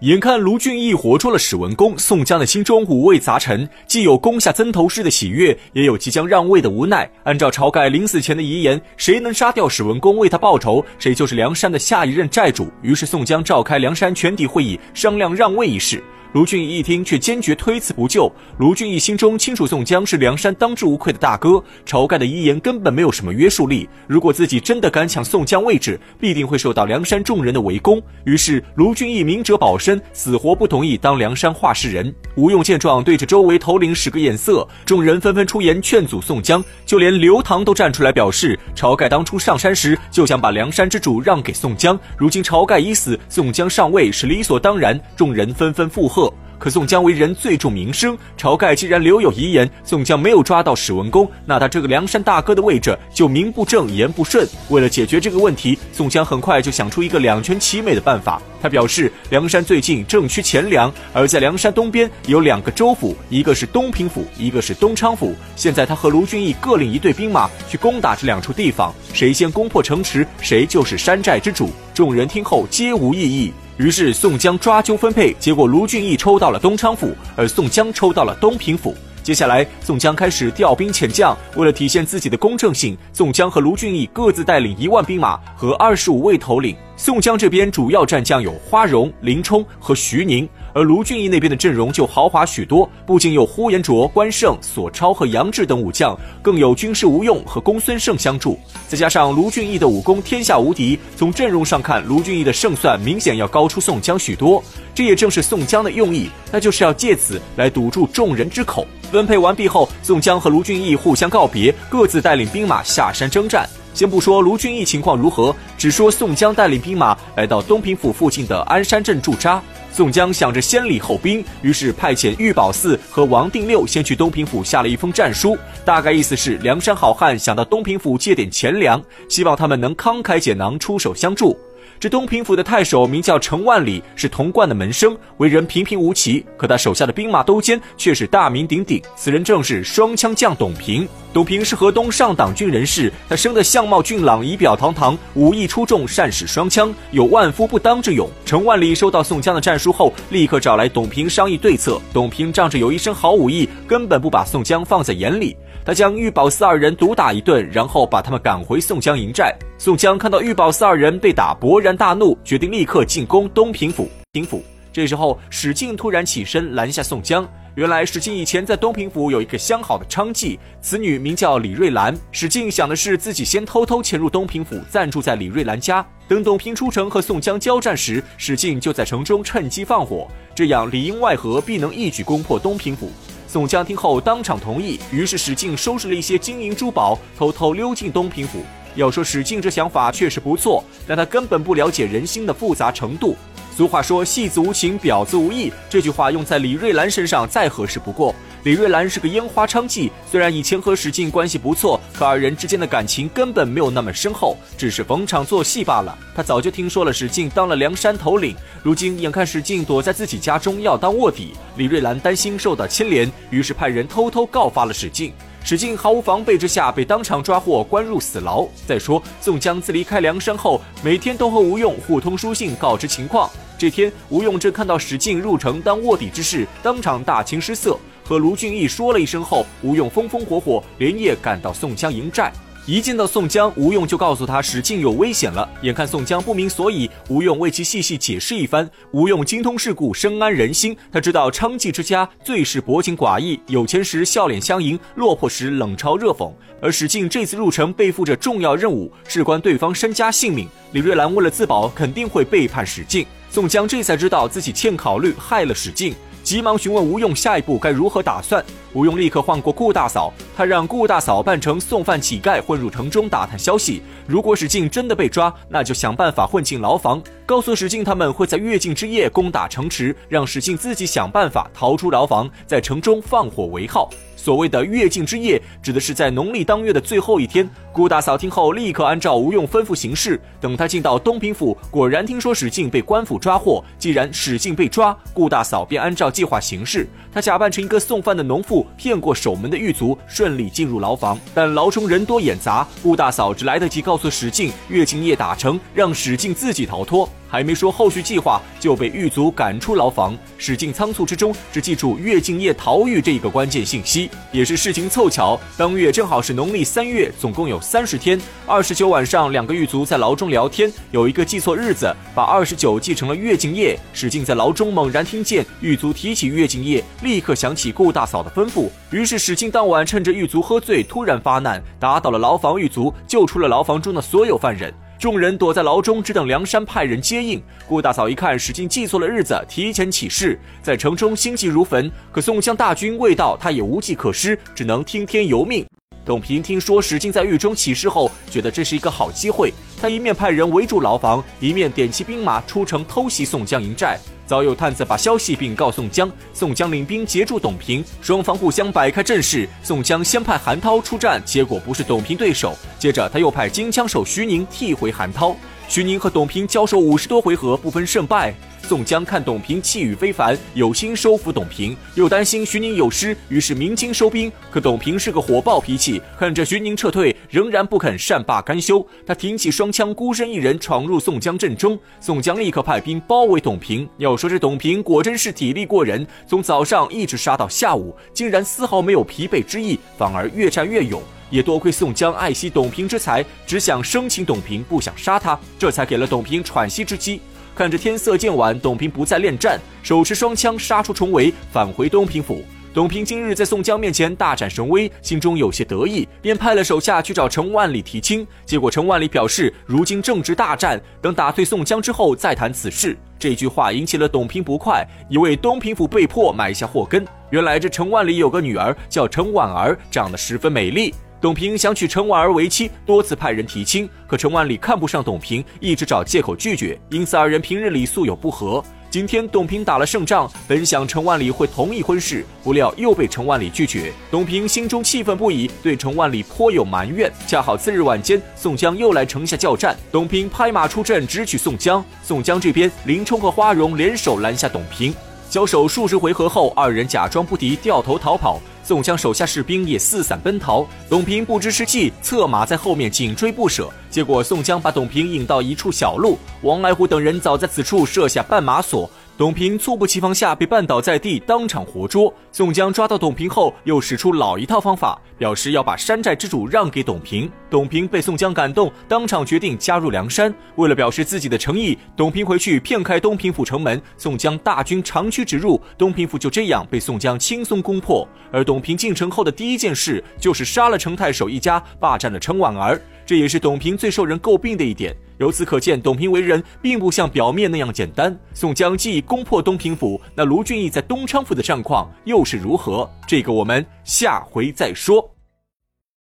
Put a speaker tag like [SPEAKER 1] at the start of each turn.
[SPEAKER 1] 眼看卢俊义活捉了史文恭，宋江的心中五味杂陈，既有攻下曾头市的喜悦，也有即将让位的无奈。按照晁盖临死前的遗言，谁能杀掉史文恭为他报仇，谁就是梁山的下一任寨主。于是宋江召开梁山全体会议，商量让位一事。卢俊义一听，却坚决推辞不就。卢俊义心中清楚，宋江是梁山当之无愧的大哥，晁盖的遗言根本没有什么约束力。如果自己真的敢抢宋江位置，必定会受到梁山众人的围攻。于是，卢俊义明哲保身，死活不同意当梁山话事人。吴用见状，对着周围头领使个眼色，众人纷纷出言劝阻宋江，就连刘唐都站出来表示，晁盖当初上山时就想把梁山之主让给宋江，如今晁盖已死，宋江上位是理所当然。众人纷纷附和。可宋江为人最重名声，晁盖既然留有遗言，宋江没有抓到史文恭，那他这个梁山大哥的位置就名不正言不顺。为了解决这个问题，宋江很快就想出一个两全其美的办法。他表示，梁山最近正缺钱粮，而在梁山东边有两个州府，一个是东平府，一个是东昌府。现在他和卢俊义各领一队兵马去攻打这两处地方，谁先攻破城池，谁就是山寨之主。众人听后皆无异议。于是宋江抓阄分配，结果卢俊义抽到了东昌府，而宋江抽到了东平府。接下来，宋江开始调兵遣将。为了体现自己的公正性，宋江和卢俊义各自带领一万兵马和二十五位头领。宋江这边主要战将有花荣、林冲和徐宁。而卢俊义那边的阵容就豪华许多，不仅有呼延灼、关胜、索超和杨志等武将，更有军师吴用和公孙胜相助。再加上卢俊义的武功天下无敌，从阵容上看，卢俊义的胜算明显要高出宋江许多。这也正是宋江的用意，那就是要借此来堵住众人之口。分配完毕后，宋江和卢俊义互相告别，各自带领兵马下山征战。先不说卢俊义情况如何，只说宋江带领兵马来到东平府附近的鞍山镇驻扎。宋江想着先礼后兵，于是派遣玉宝寺和王定六先去东平府下了一封战书，大概意思是梁山好汉想到东平府借点钱粮，希望他们能慷慨解囊出手相助。这东平府的太守名叫程万里，是童贯的门生，为人平平无奇。可他手下的兵马都监却是大名鼎鼎，此人正是双枪将董平。董平是河东上党郡人士，他生得相貌俊朗，仪表堂堂，武艺出众，善使双枪，有万夫不当之勇。程万里收到宋江的战书后，立刻找来董平商议对策。董平仗着有一身好武艺，根本不把宋江放在眼里。他将玉宝四二人毒打一顿，然后把他们赶回宋江营寨。宋江看到玉宝四二人被打，勃然大怒，决定立刻进攻东平府。平府这时候，史进突然起身拦下宋江。原来史进以前在东平府有一个相好的娼妓，此女名叫李瑞兰。史进想的是自己先偷偷潜入东平府，暂住在李瑞兰家，等董平出城和宋江交战时，史进就在城中趁机放火，这样里应外合，必能一举攻破东平府。宋江听后当场同意，于是史进收拾了一些金银珠宝，偷偷溜进东平府。要说史进这想法确实不错，但他根本不了解人心的复杂程度。俗话说“戏子无情，婊子无义”，这句话用在李瑞兰身上再合适不过。李瑞兰是个烟花娼妓，虽然以前和史进关系不错，可二人之间的感情根本没有那么深厚，只是逢场作戏罢了。他早就听说了史进当了梁山头领，如今眼看史进躲在自己家中要当卧底，李瑞兰担心受到牵连，于是派人偷偷告发了史进。史进毫无防备之下被当场抓获，关入死牢。再说宋江自离开梁山后，每天都和吴用互通书信，告知情况。这天，吴用正看到史进入城当卧底之事，当场大惊失色。和卢俊义说了一声后，吴用风风火火连夜赶到宋江营寨。一见到宋江，吴用就告诉他史进有危险了。眼看宋江不明所以，吴用为其细细解释一番。吴用精通世故，深谙人心，他知道娼妓之家最是薄情寡义，有钱时笑脸相迎，落魄时冷嘲热讽。而史进这次入城背负着重要任务，事关对方身家性命，李瑞兰为了自保，肯定会背叛史进。宋江这才知道自己欠考虑，害了史进。急忙询问吴用下一步该如何打算。吴用立刻换过顾大嫂，他让顾大嫂扮成送饭乞丐混入城中打探消息。如果史进真的被抓，那就想办法混进牢房，告诉史进他们会在月尽之夜攻打城池，让史进自己想办法逃出牢房，在城中放火为号。所谓的月尽之夜，指的是在农历当月的最后一天。顾大嫂听后，立刻按照吴用吩咐行事。等他进到东平府，果然听说史进被官府抓获。既然史进被抓，顾大嫂便按照计划行事。她假扮成一个送饭的农妇，骗过守门的狱卒，顺利进入牢房。但牢中人多眼杂，顾大嫂只来得及告诉史进，月尽夜打城，让史进自己逃脱。还没说后续计划，就被狱卒赶出牢房。史进仓促之中只记住月敬业逃狱这一个关键信息，也是事情凑巧，当月正好是农历三月，总共有三十天。二十九晚上，两个狱卒在牢中聊天，有一个记错日子，把二十九记成了月敬业。史进在牢中猛然听见狱卒提起月敬业，立刻想起顾大嫂的吩咐，于是史进当晚趁着狱卒喝醉，突然发难，打倒了牢房狱卒，救出了牢房中的所有犯人。众人躲在牢中，只等梁山派人接应。顾大嫂一看史进记错了日子，提前起事，在城中心急如焚。可宋江大军未到，他也无计可施，只能听天由命。董平听说史进在狱中起事后，觉得这是一个好机会，他一面派人围住牢房，一面点起兵马出城偷袭宋江营寨。早有探子把消息禀告宋江，宋江领兵截住董平，双方互相摆开阵势。宋江先派韩涛出战，结果不是董平对手。接着他又派金枪手徐宁替回韩涛。徐宁和董平交手五十多回合，不分胜败。宋江看董平气宇非凡，有心收服董平，又担心徐宁有失，于是鸣金收兵。可董平是个火爆脾气，看着徐宁撤退，仍然不肯善罢甘休。他挺起双枪，孤身一人闯入宋江阵中。宋江立刻派兵包围董平。要说这董平果真是体力过人，从早上一直杀到下午，竟然丝毫没有疲惫之意，反而越战越勇。也多亏宋江爱惜董平之才，只想生擒董平，不想杀他，这才给了董平喘息之机。看着天色渐晚，董平不再恋战，手持双枪杀出重围，返回东平府。董平今日在宋江面前大展神威，心中有些得意，便派了手下去找陈万里提亲。结果陈万里表示，如今正值大战，等打退宋江之后再谈此事。这句话引起了董平不快，以为东平府被迫埋下祸根。原来这陈万里有个女儿叫陈婉儿，长得十分美丽。董平想娶陈婉儿为妻，多次派人提亲，可陈万里看不上董平，一直找借口拒绝，因此二人平日里素有不和。今天董平打了胜仗，本想陈万里会同意婚事，不料又被陈万里拒绝。董平心中气愤不已，对陈万里颇有埋怨。恰好次日晚间，宋江又来城下叫战，董平拍马出阵，直取宋江。宋江这边，林冲和花荣联手拦下董平。交手数十回合后，二人假装不敌，掉头逃跑。宋江手下士兵也四散奔逃。董平不知是计，策马在后面紧追不舍。结果宋江把董平引到一处小路，王来虎等人早在此处设下绊马索。董平猝不及防下被绊倒在地，当场活捉。宋江抓到董平后，又使出老一套方法，表示要把山寨之主让给董平。董平被宋江感动，当场决定加入梁山。为了表示自己的诚意，董平回去骗开东平府城门，宋江大军长驱直入，东平府就这样被宋江轻松攻破。而董平进城后的第一件事，就是杀了程太守一家，霸占了程婉儿。这也是董平最受人诟病的一点。由此可见，董平为人并不像表面那样简单。宋江既已攻破东平府，那卢俊义在东昌府的战况又是如何？这个我们下回再说。